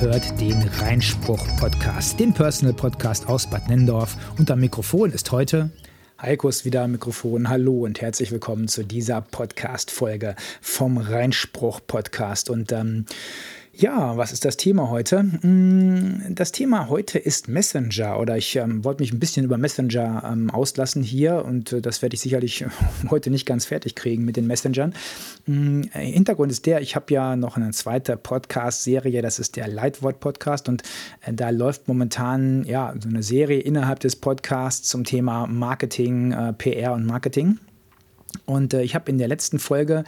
Hört den Reinspruch-Podcast, den Personal-Podcast aus Bad Nendorf. Und am Mikrofon ist heute Heiko ist wieder am Mikrofon. Hallo und herzlich willkommen zu dieser Podcast-Folge vom Reinspruch-Podcast. Und ähm, ja, was ist das Thema heute? Mm, das Thema heute ist Messenger oder ich ähm, wollte mich ein bisschen über Messenger ähm, auslassen hier und äh, das werde ich sicherlich heute nicht ganz fertig kriegen mit den Messengern. Mm, Hintergrund ist der, ich habe ja noch eine zweite Podcast-Serie, das ist der Leitwort-Podcast und äh, da läuft momentan ja so eine Serie innerhalb des Podcasts zum Thema Marketing, äh, PR und Marketing. Und äh, ich habe in der letzten Folge,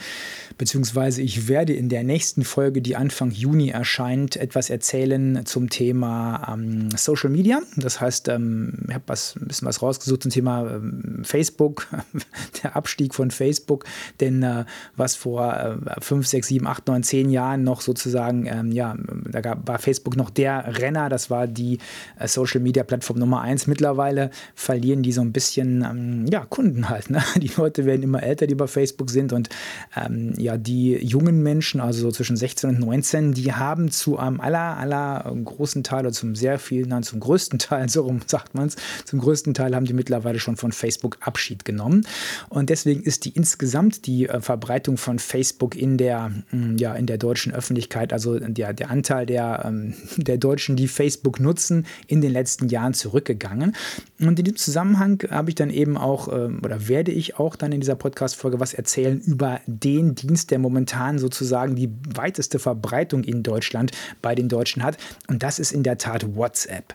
beziehungsweise ich werde in der nächsten Folge, die Anfang Juni erscheint, etwas erzählen zum Thema ähm, Social Media. Das heißt, ähm, ich habe ein bisschen was rausgesucht zum Thema ähm, Facebook, der Abstieg von Facebook. Denn äh, was vor äh, 5, 6, 7, 8, 9, 10 Jahren noch sozusagen, ähm, ja, da gab, war Facebook noch der Renner, das war die äh, Social Media Plattform Nummer 1. Mittlerweile verlieren die so ein bisschen ähm, ja, Kunden halt. Ne? Die Leute werden immer älter, die bei Facebook sind. Und ähm, ja, die jungen Menschen, also so zwischen 16 und 19, die haben zu einem aller, aller großen Teil oder zum sehr vielen, nein, zum größten Teil, so rum sagt man es, zum größten Teil haben die mittlerweile schon von Facebook Abschied genommen. Und deswegen ist die insgesamt die äh, Verbreitung von Facebook in der, mm, ja, in der deutschen Öffentlichkeit, also der, der Anteil der, ähm, der Deutschen, die Facebook nutzen, in den letzten Jahren zurückgegangen. Und in diesem Zusammenhang habe ich dann eben auch, ähm, oder werde ich auch dann in dieser Podcast Podcast-Folge was erzählen über den Dienst, der momentan sozusagen die weiteste Verbreitung in Deutschland bei den Deutschen hat. Und das ist in der Tat WhatsApp.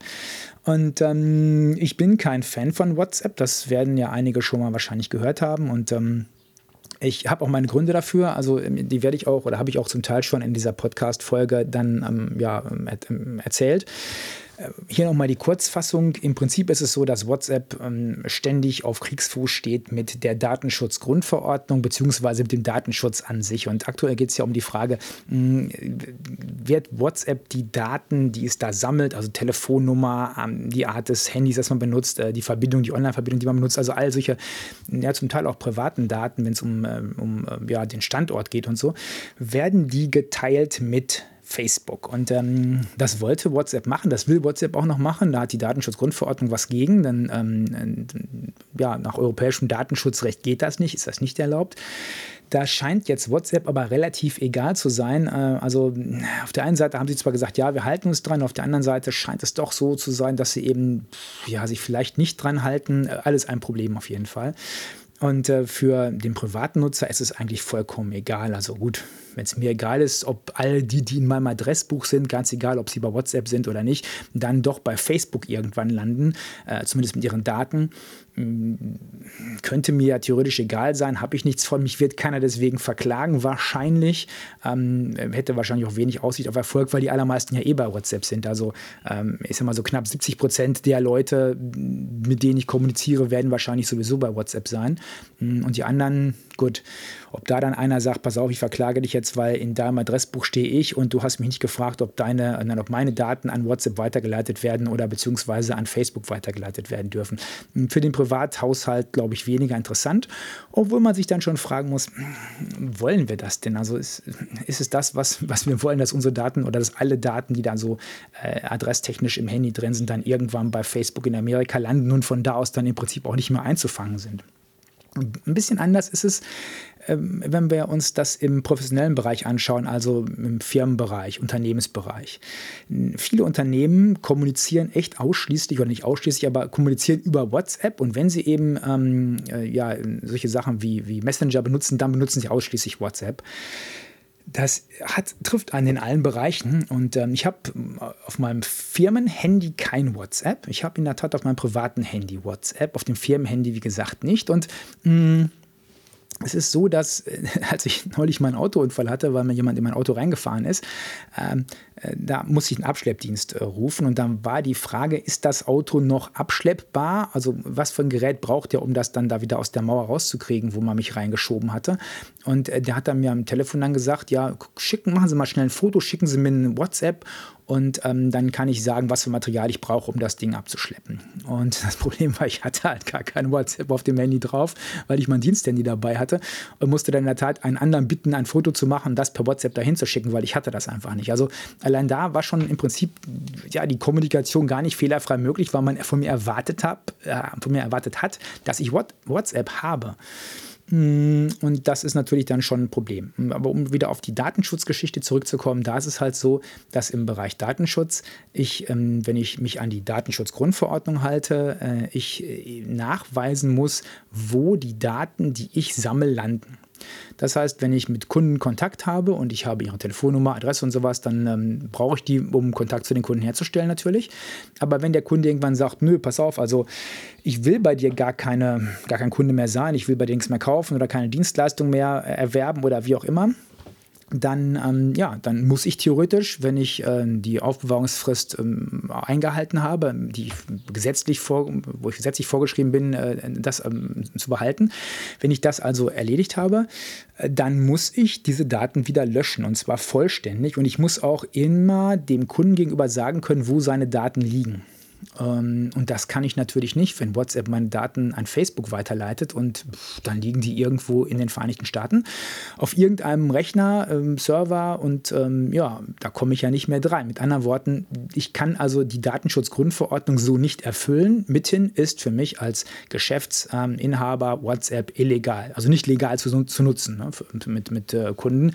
Und ähm, ich bin kein Fan von WhatsApp. Das werden ja einige schon mal wahrscheinlich gehört haben. Und ähm, ich habe auch meine Gründe dafür, also ähm, die werde ich auch oder habe ich auch zum Teil schon in dieser Podcast-Folge dann ähm, ja, ähm, erzählt. Hier nochmal die Kurzfassung. Im Prinzip ist es so, dass WhatsApp ähm, ständig auf Kriegsfuß steht mit der Datenschutzgrundverordnung beziehungsweise mit dem Datenschutz an sich. Und aktuell geht es ja um die Frage, mh, wird WhatsApp die Daten, die es da sammelt, also Telefonnummer, ähm, die Art des Handys, das man benutzt, äh, die Verbindung, die Online-Verbindung, die man benutzt, also all solche, ja zum Teil auch privaten Daten, wenn es um, äh, um äh, ja, den Standort geht und so, werden die geteilt mit Facebook. Und ähm, das wollte WhatsApp machen, das will WhatsApp auch noch machen. Da hat die Datenschutzgrundverordnung was gegen. Denn ähm, ja, nach europäischem Datenschutzrecht geht das nicht, ist das nicht erlaubt. Da scheint jetzt WhatsApp aber relativ egal zu sein. Äh, also auf der einen Seite haben sie zwar gesagt, ja, wir halten uns dran, auf der anderen Seite scheint es doch so zu sein, dass sie eben ja, sich vielleicht nicht dran halten. Alles ein Problem auf jeden Fall. Und äh, für den privaten Nutzer ist es eigentlich vollkommen egal. Also gut, wenn es mir egal ist, ob all die, die in meinem Adressbuch sind, ganz egal, ob sie bei WhatsApp sind oder nicht, dann doch bei Facebook irgendwann landen, äh, zumindest mit ihren Daten, könnte mir ja theoretisch egal sein, habe ich nichts von, mich wird keiner deswegen verklagen, wahrscheinlich. Ähm, hätte wahrscheinlich auch wenig Aussicht auf Erfolg, weil die allermeisten ja eh bei WhatsApp sind. Also ähm, ich sag mal so knapp 70 Prozent der Leute, mit denen ich kommuniziere, werden wahrscheinlich sowieso bei WhatsApp sein. Und die anderen, gut, ob da dann einer sagt, pass auf, ich verklage dich jetzt, weil in deinem Adressbuch stehe ich und du hast mich nicht gefragt, ob deine, nein, ob meine Daten an WhatsApp weitergeleitet werden oder beziehungsweise an Facebook weitergeleitet werden dürfen. Für den Privathaushalt, glaube ich, weniger interessant, obwohl man sich dann schon fragen muss, wollen wir das denn? Also ist, ist es das, was, was wir wollen, dass unsere Daten oder dass alle Daten, die dann so äh, adresstechnisch im Handy drin sind, dann irgendwann bei Facebook in Amerika landen und von da aus dann im Prinzip auch nicht mehr einzufangen sind? Ein bisschen anders ist es, ähm, wenn wir uns das im professionellen Bereich anschauen, also im Firmenbereich, Unternehmensbereich. Viele Unternehmen kommunizieren echt ausschließlich oder nicht ausschließlich, aber kommunizieren über WhatsApp und wenn sie eben ähm, äh, ja, solche Sachen wie, wie Messenger benutzen, dann benutzen sie ausschließlich WhatsApp. Das hat, trifft an in allen Bereichen. Und ähm, ich habe äh, auf meinem Firmenhandy kein WhatsApp. Ich habe in der Tat auf meinem privaten Handy WhatsApp, auf dem Firmenhandy, wie gesagt, nicht. Und mh, mm, es ist so, dass als ich neulich meinen Autounfall hatte, weil mir jemand in mein Auto reingefahren ist, ähm, äh, da musste ich einen Abschleppdienst äh, rufen und dann war die Frage, ist das Auto noch abschleppbar? Also was für ein Gerät braucht ihr, um das dann da wieder aus der Mauer rauszukriegen, wo man mich reingeschoben hatte? Und äh, der hat dann mir am Telefon dann gesagt, ja, schicken, machen Sie mal schnell ein Foto, schicken Sie mir ein WhatsApp und ähm, dann kann ich sagen, was für Material ich brauche, um das Ding abzuschleppen. Und das Problem war, ich hatte halt gar kein WhatsApp auf dem Handy drauf, weil ich mein Diensthandy dabei hatte und musste dann in der Tat einen anderen bitten, ein Foto zu machen, das per WhatsApp dahin zu schicken, weil ich hatte das einfach nicht. Also allein da war schon im Prinzip ja, die Kommunikation gar nicht fehlerfrei möglich, weil man von mir erwartet, hab, äh, von mir erwartet hat, dass ich WhatsApp habe. Mm, und das ist natürlich dann schon ein Problem. Aber um wieder auf die Datenschutzgeschichte zurückzukommen, da ist es halt so, dass im Bereich Datenschutz ich, ähm, wenn ich mich an die Datenschutzgrundverordnung halte, äh, ich äh, nachweisen muss, wo die Daten, die ich sammle, landen. Das heißt, wenn ich mit Kunden Kontakt habe und ich habe ihre Telefonnummer, Adresse und sowas, dann ähm, brauche ich die, um Kontakt zu den Kunden herzustellen natürlich. Aber wenn der Kunde irgendwann sagt, nö, pass auf, also ich will bei dir gar, keine, gar kein Kunde mehr sein, ich will bei dir nichts mehr kaufen oder keine Dienstleistung mehr erwerben oder wie auch immer, dann, ähm, ja, dann muss ich theoretisch, wenn ich äh, die Aufbewahrungsfrist ähm, eingehalten habe, die gesetzlich vor, wo ich gesetzlich vorgeschrieben bin, äh, das ähm, zu behalten, wenn ich das also erledigt habe, äh, dann muss ich diese Daten wieder löschen und zwar vollständig und ich muss auch immer dem Kunden gegenüber sagen können, wo seine Daten liegen. Ähm, und das kann ich natürlich nicht, wenn WhatsApp meine Daten an Facebook weiterleitet und dann liegen die irgendwo in den Vereinigten Staaten auf irgendeinem Rechner, ähm, Server und ähm, ja, da komme ich ja nicht mehr dran. Mit anderen Worten, ich kann also die Datenschutzgrundverordnung so nicht erfüllen. Mithin ist für mich als Geschäftsinhaber WhatsApp illegal, also nicht legal zu, zu nutzen ne, mit, mit äh, Kunden.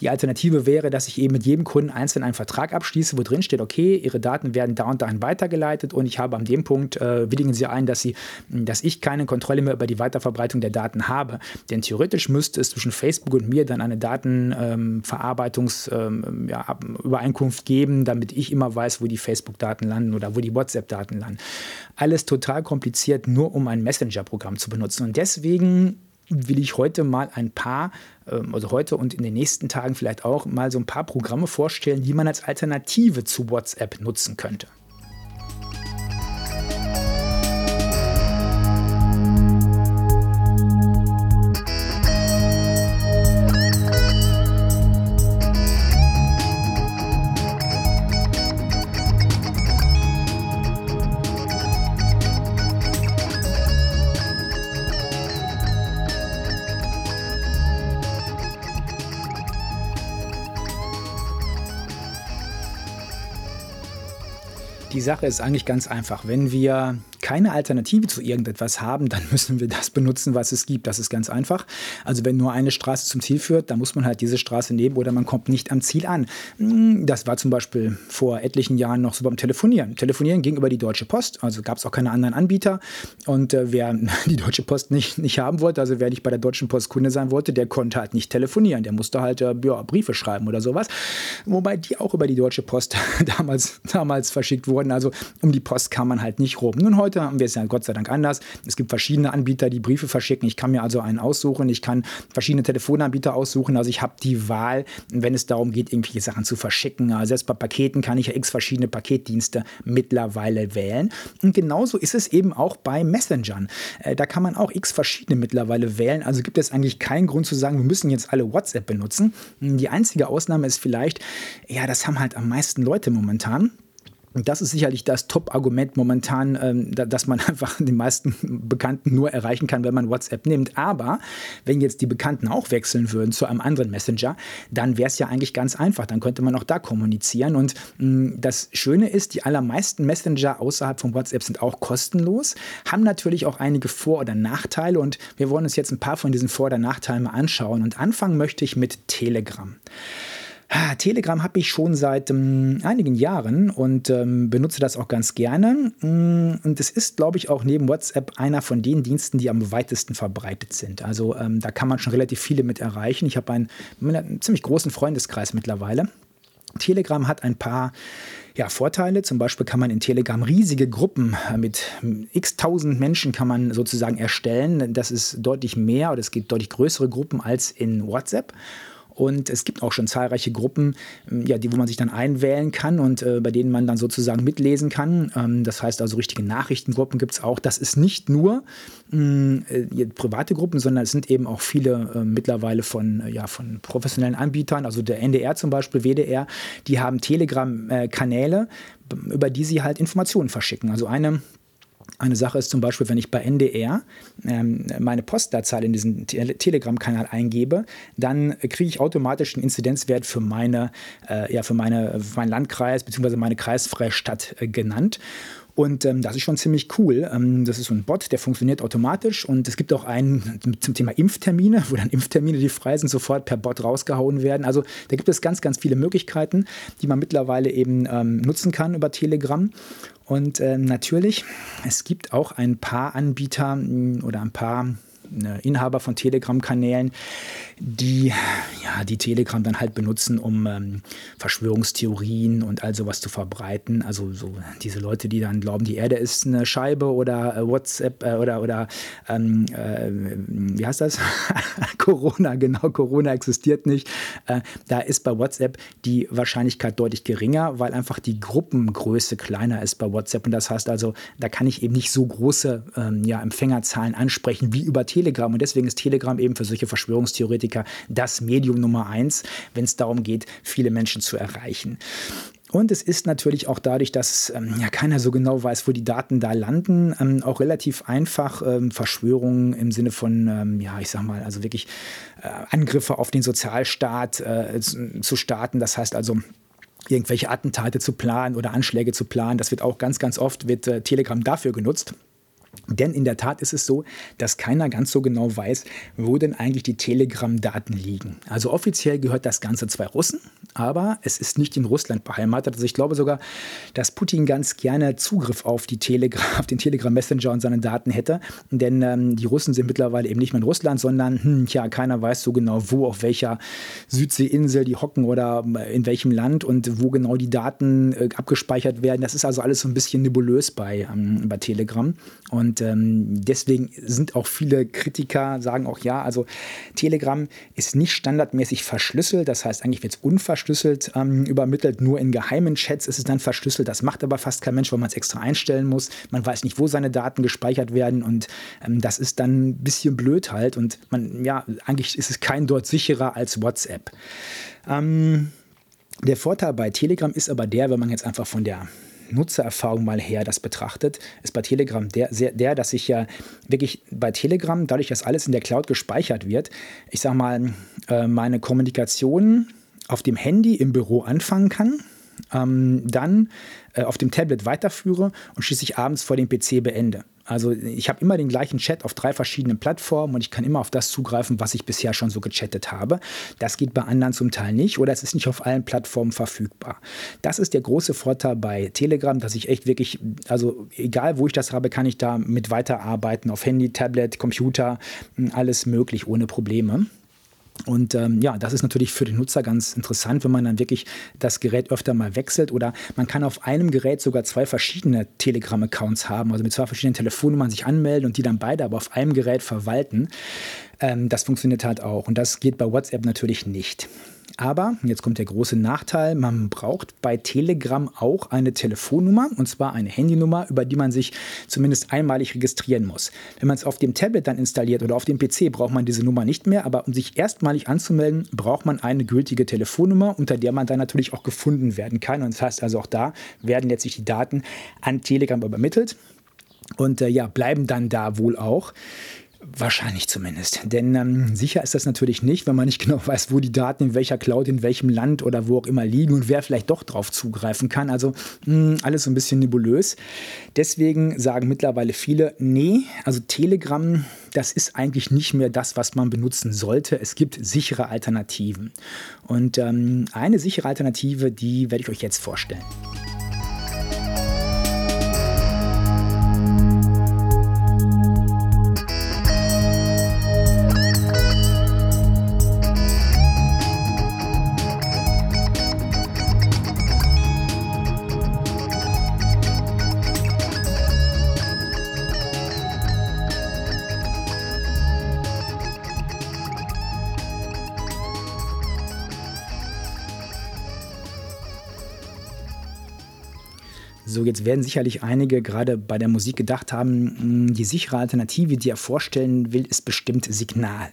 Die Alternative wäre, dass ich eben mit jedem Kunden einzeln einen Vertrag abschließe, wo drin steht, okay, Ihre Daten werden da und dahin weitergeleitet vorbereitet und ich habe an dem Punkt, äh, willigen Sie ein, dass, Sie, dass ich keine Kontrolle mehr über die Weiterverbreitung der Daten habe. Denn theoretisch müsste es zwischen Facebook und mir dann eine Datenverarbeitungsübereinkunft ähm, ja, geben, damit ich immer weiß, wo die Facebook-Daten landen oder wo die WhatsApp-Daten landen. Alles total kompliziert, nur um ein Messenger-Programm zu benutzen. Und deswegen will ich heute mal ein paar, ähm, also heute und in den nächsten Tagen vielleicht auch mal so ein paar Programme vorstellen, die man als Alternative zu WhatsApp nutzen könnte. Die Sache ist eigentlich ganz einfach. Wenn wir keine Alternative zu irgendetwas haben, dann müssen wir das benutzen, was es gibt. Das ist ganz einfach. Also wenn nur eine Straße zum Ziel führt, dann muss man halt diese Straße nehmen oder man kommt nicht am Ziel an. Hm, das war zum Beispiel vor etlichen Jahren noch so beim Telefonieren. Telefonieren ging über die Deutsche Post, also gab es auch keine anderen Anbieter. Und äh, wer die Deutsche Post nicht, nicht haben wollte, also wer nicht bei der Deutschen Post Kunde sein wollte, der konnte halt nicht telefonieren. Der musste halt äh, ja, Briefe schreiben oder sowas. Wobei die auch über die Deutsche Post damals, damals verschickt wurden. Also um die Post kam man halt nicht rum. Nun heute haben wir es ja Gott sei Dank anders. Es gibt verschiedene Anbieter, die Briefe verschicken. Ich kann mir also einen aussuchen. Ich kann verschiedene Telefonanbieter aussuchen. Also ich habe die Wahl, wenn es darum geht, irgendwelche Sachen zu verschicken. Also selbst bei Paketen kann ich ja x verschiedene Paketdienste mittlerweile wählen. Und genauso ist es eben auch bei Messengern. Äh, da kann man auch x verschiedene mittlerweile wählen. Also gibt es eigentlich keinen Grund zu sagen, wir müssen jetzt alle WhatsApp benutzen. Die einzige Ausnahme ist vielleicht, ja, das haben halt am meisten Leute momentan. Und das ist sicherlich das Top-Argument momentan, ähm, dass man einfach die meisten Bekannten nur erreichen kann, wenn man WhatsApp nimmt. Aber wenn jetzt die Bekannten auch wechseln würden zu einem anderen Messenger, dann wäre es ja eigentlich ganz einfach. Dann könnte man auch da kommunizieren. Und mh, das Schöne ist, die allermeisten Messenger außerhalb von WhatsApp sind auch kostenlos, haben natürlich auch einige Vor- oder Nachteile. Und wir wollen uns jetzt ein paar von diesen Vor- oder Nachteilen mal anschauen. Und anfangen möchte ich mit Telegram. Telegram habe ich schon seit ähm, einigen Jahren und ähm, benutze das auch ganz gerne. Mm, und es ist, glaube ich, auch neben WhatsApp einer von den Diensten, die am weitesten verbreitet sind. Also ähm, da kann man schon relativ viele mit erreichen. Ich habe einen, einen ziemlich großen Freundeskreis mittlerweile. Telegram hat ein paar ja, Vorteile. Zum Beispiel kann man in Telegram riesige Gruppen mit x tausend Menschen kann man sozusagen erstellen. Das ist deutlich mehr oder es gibt deutlich größere Gruppen als in WhatsApp. Und es gibt auch schon zahlreiche Gruppen, ähm, ja, die, wo man sich dann einwählen kann und äh, bei denen man dann sozusagen mitlesen kann. Ähm, das heißt also, richtige Nachrichtengruppen gibt es auch. Das ist nicht nur mh, äh, private Gruppen, sondern es sind eben auch viele äh, mittlerweile von, äh, ja, von professionellen Anbietern, also der NDR zum Beispiel, WDR, die haben Telegram-Kanäle, über die sie halt Informationen verschicken. Also eine Eine Sache ist zum Beispiel, wenn ich bei NDR ähm, meine Postleitzahl in diesen Te Telegram-Kanal eingebe, dann kriege ich automatisch einen Inzidenzwert für, meine, äh, ja, für, meine, für meinen Landkreis bzw. meine kreisfreie Stadt äh, genannt. Und ähm, das ist schon ziemlich cool. Ähm, das ist so ein Bot, der funktioniert automatisch. Und es gibt auch einen zum Thema Impftermine, wo dann Impftermine, die frei sind, sofort per Bot rausgehauen werden. Also da gibt es ganz, ganz viele Möglichkeiten, die man mittlerweile eben ähm, nutzen kann über Telegram. Und ähm, natürlich, es gibt auch ein paar Anbieter oder ein paar äh, Inhaber von Telegram-Kanälen, die ja, die Telegram dann halt benutzen, um ähm, Verschwörungstheorien und all sowas zu verbreiten. Also so diese Leute, die dann glauben, die Erde ist eine Scheibe oder äh, WhatsApp äh, oder, oder ähm, äh, wie heißt das? Corona, genau, Corona existiert nicht. Äh, da ist bei WhatsApp die Wahrscheinlichkeit deutlich geringer, weil einfach die Gruppengröße kleiner ist bei WhatsApp. Und das heißt also, da kann ich eben nicht so große ähm, ja, Empfängerzahlen ansprechen wie über Telegram. Und deswegen ist Telegram eben für solche Verschwörungstheoretiker das Medium Nummer eins, wenn es darum geht, viele Menschen zu erreichen. Und es ist natürlich auch dadurch, dass ähm, ja keiner so genau weiß, wo die Daten da landen, ähm, auch relativ einfach ähm, Verschwörungen im Sinne von, ähm, ja, ich sag mal, also wirklich äh, Angriffe auf den Sozialstaat äh, zu starten. Das heißt also, irgendwelche Attentate zu planen oder Anschläge zu planen. Das wird auch ganz, ganz oft, wird äh, Telegram dafür genutzt. Denn in der Tat ist es so, dass keiner ganz so genau weiß, wo denn eigentlich die Telegram-Daten liegen. Also offiziell gehört das Ganze zwei Russen, aber es ist nicht in Russland beheimatet. Also ich glaube sogar, dass Putin ganz gerne Zugriff auf, die Telegram, auf den Telegram-Messenger und seine Daten hätte. Denn ähm, die Russen sind mittlerweile eben nicht mehr in Russland, sondern, hm, tja, keiner weiß so genau, wo, auf welcher Südseeinsel die hocken oder äh, in welchem Land und wo genau die Daten äh, abgespeichert werden. Das ist also alles so ein bisschen nebulös bei, ähm, bei Telegram. Und und ähm, deswegen sind auch viele Kritiker, sagen auch ja, also Telegram ist nicht standardmäßig verschlüsselt. Das heißt, eigentlich wird es unverschlüsselt ähm, übermittelt. Nur in geheimen Chats ist es dann verschlüsselt. Das macht aber fast kein Mensch, weil man es extra einstellen muss. Man weiß nicht, wo seine Daten gespeichert werden. Und ähm, das ist dann ein bisschen blöd halt. Und man, ja, eigentlich ist es kein dort sicherer als WhatsApp. Ähm, der Vorteil bei Telegram ist aber der, wenn man jetzt einfach von der Nutzererfahrung mal her das betrachtet, ist bei Telegram der, sehr, der, dass ich ja wirklich bei Telegram, dadurch, dass alles in der Cloud gespeichert wird, ich sage mal, äh, meine Kommunikation auf dem Handy im Büro anfangen kann, ähm, dann äh, auf dem Tablet weiterführe und schließlich abends vor dem PC beende. Also ich habe immer den gleichen Chat auf drei verschiedenen Plattformen und ich kann immer auf das zugreifen, was ich bisher schon so gechattet habe. Das geht bei anderen zum Teil nicht oder es ist nicht auf allen Plattformen verfügbar. Das ist der große Vorteil bei Telegram, dass ich echt wirklich, also egal wo ich das habe, kann ich da mit weiterarbeiten auf Handy, Tablet, Computer, alles möglich ohne Probleme. Und ähm, ja, das ist natürlich für den Nutzer ganz interessant, wenn man dann wirklich das Gerät öfter mal wechselt oder man kann auf einem Gerät sogar zwei verschiedene Telegram-Accounts haben, also mit zwei verschiedenen Telefonnummern sich anmelden und die dann beide aber auf einem Gerät verwalten. Ähm, das funktioniert halt auch und das geht bei WhatsApp natürlich nicht. Aber, jetzt kommt der große Nachteil, man braucht bei Telegram auch eine Telefonnummer, und zwar eine Handynummer, über die man sich zumindest einmalig registrieren muss. Wenn man es auf dem Tablet dann installiert oder auf dem PC, braucht man diese Nummer nicht mehr, aber um sich erstmalig anzumelden, braucht man eine gültige Telefonnummer, unter der man dann natürlich auch gefunden werden kann. Und das heißt also auch da werden letztlich die Daten an Telegram übermittelt und äh, ja, bleiben dann da wohl auch. Wahrscheinlich zumindest. Denn ähm, sicher ist das natürlich nicht, wenn man nicht genau weiß, wo die Daten in welcher Cloud, in welchem Land oder wo auch immer liegen und wer vielleicht doch drauf zugreifen kann. Also mh, hm, alles so ein bisschen nebulös. Deswegen sagen mittlerweile viele, nee, also Telegram, das ist eigentlich nicht mehr das, was man benutzen sollte. Es gibt sichere Alternativen. Und ähm, eine sichere Alternative, die werde ich euch jetzt vorstellen. So, jetzt werden sicherlich einige gerade bei der Musik gedacht haben, hm, die sichere Alternative, die er vorstellen will, ist bestimmt Signal.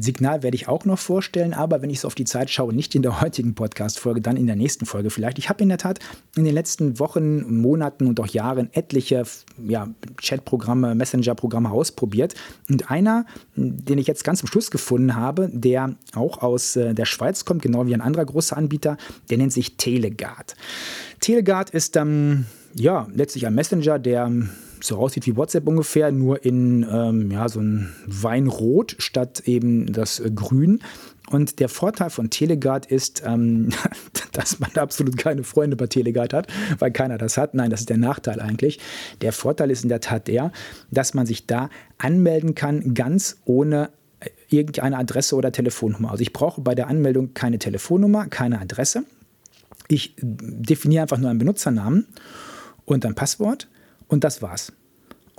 Signal werde ich auch noch vorstellen, aber wenn ich so auf die Zeit schaue, nicht in der heutigen Podcast-Folge, dann in der nächsten Folge vielleicht. Ich habe in der Tat in den letzten Wochen, Monaten und auch Jahren etliche ja, Chat-Programme, Messenger-Programme ausprobiert. Und einer, den ich jetzt ganz zum Schluss gefunden habe, der auch aus äh, der Schweiz kommt, genau wie ein anderer großer Anbieter, der nennt sich Telegard. Telegard ist ähm, ja letztlich ein Messenger, der so aussieht wie WhatsApp ungefähr, nur in ähm, ja, so ein Weinrot statt eben das äh, Grün. Und der Vorteil von Telegard ist, ähm, dass man absolut keine Freunde bei Telegard hat, weil keiner das hat. Nein, das ist der Nachteil eigentlich. Der Vorteil ist in der Tat der, dass man sich da anmelden kann, ganz ohne äh, irgendeine Adresse oder Telefonnummer. Also ich brauche bei der Anmeldung keine Telefonnummer, keine Adresse. Ich definiere einfach nur einen Benutzernamen und ein Passwort und das war's.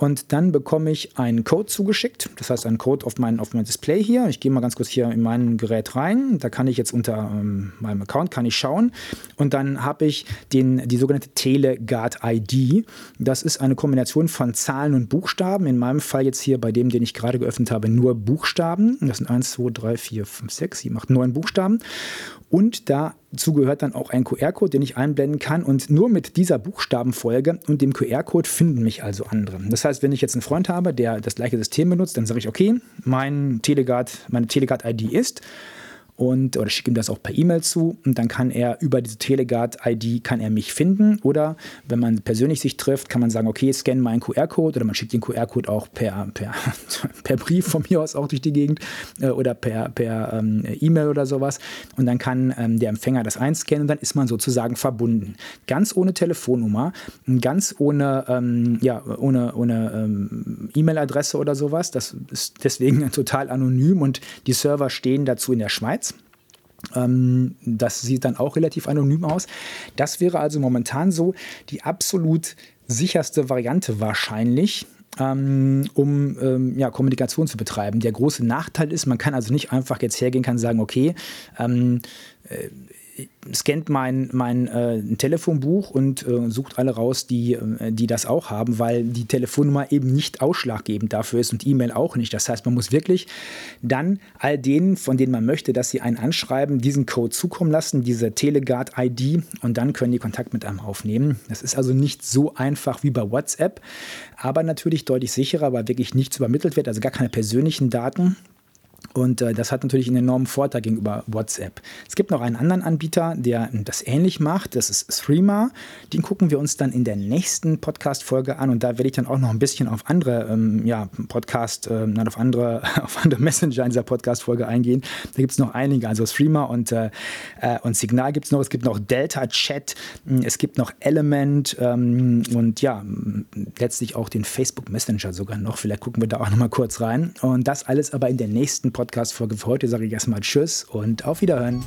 Und dann bekomme ich einen Code zugeschickt, das heißt einen Code auf mein, auf mein Display hier. Ich gehe mal ganz kurz hier in mein Gerät rein. Da kann ich jetzt unter ähm, meinem Account kann ich schauen. Und dann habe ich den, die sogenannte Telegard ID. Das ist eine Kombination von Zahlen und Buchstaben. In meinem Fall jetzt hier bei dem, den ich gerade geöffnet habe, nur Buchstaben. Das sind 1, 2, 3, 4, 5, 6, 7, 8, 9 Buchstaben. Und dazu gehört dann auch ein QR-Code, den ich einblenden kann. Und nur mit dieser Buchstabenfolge und dem QR-Code finden mich also andere. Das heißt, wenn ich jetzt einen Freund habe, der das gleiche System benutzt, dann sage ich, okay, mein Telegard, meine Telegard-ID ist und oder schicke ihm das auch per E-Mail zu und dann kann er über diese Telegard-ID kann er mich finden oder wenn man persönlich sich trifft, kann man sagen, okay, scan meinen QR-Code oder man schickt den QR-Code auch per, per, per Brief von mir aus auch durch die Gegend äh, oder per, per ähm, E-Mail oder sowas und dann kann ähm, der Empfänger das einscannen und dann ist man sozusagen verbunden. Ganz ohne Telefonnummer, ganz ohne, ähm, ja, ohne, ohne ähm, E-Mail-Adresse oder sowas. Das ist deswegen total anonym und die Server stehen dazu in der Schweiz. Ähm, das sieht dann auch relativ anonym aus. Das wäre also momentan so die absolut sicherste Variante wahrscheinlich. Ähm, um ähm, ja, Kommunikation zu betreiben. Der große Nachteil ist, man kann also nicht einfach jetzt hergehen, kann sagen, okay, äh, scannt mein, mein äh, Telefonbuch und äh, sucht alle raus, die, äh, die das auch haben, weil die Telefonnummer eben nicht ausschlaggebend dafür ist und E-Mail auch nicht. Das heißt, man muss wirklich dann all denen, von denen man möchte, dass sie einen anschreiben, diesen Code zukommen lassen, diese Telegard-ID und dann können die Kontakt mit einem aufnehmen. Das ist also nicht so einfach wie bei WhatsApp, aber natürlich deutlich sicherer, weil wirklich nichts übermittelt wird, also gar keine persönlichen Daten. Und äh, das hat natürlich einen enormen Vorteil gegenüber WhatsApp. Es gibt noch einen anderen Anbieter, der das ähnlich macht. Das ist Threema. Den gucken wir uns dann in der nächsten Podcast-Folge an. Und da werde ich dann auch noch ein bisschen auf andere ähm, ja, Podcast, äh, auf andere, auf andere Messenger in dieser Podcast-Folge eingehen. Da gibt es noch einige. Also Threema und, äh, äh und Signal gibt es noch. Es gibt noch Delta Chat. Es gibt noch Element ähm, und ja, letztlich auch den Facebook Messenger sogar noch. Vielleicht gucken wir da auch noch mal kurz rein. Und das alles aber in der nächsten Podcast-Folge für heute sage ich erstmal Tschüss und auf Wiederhören.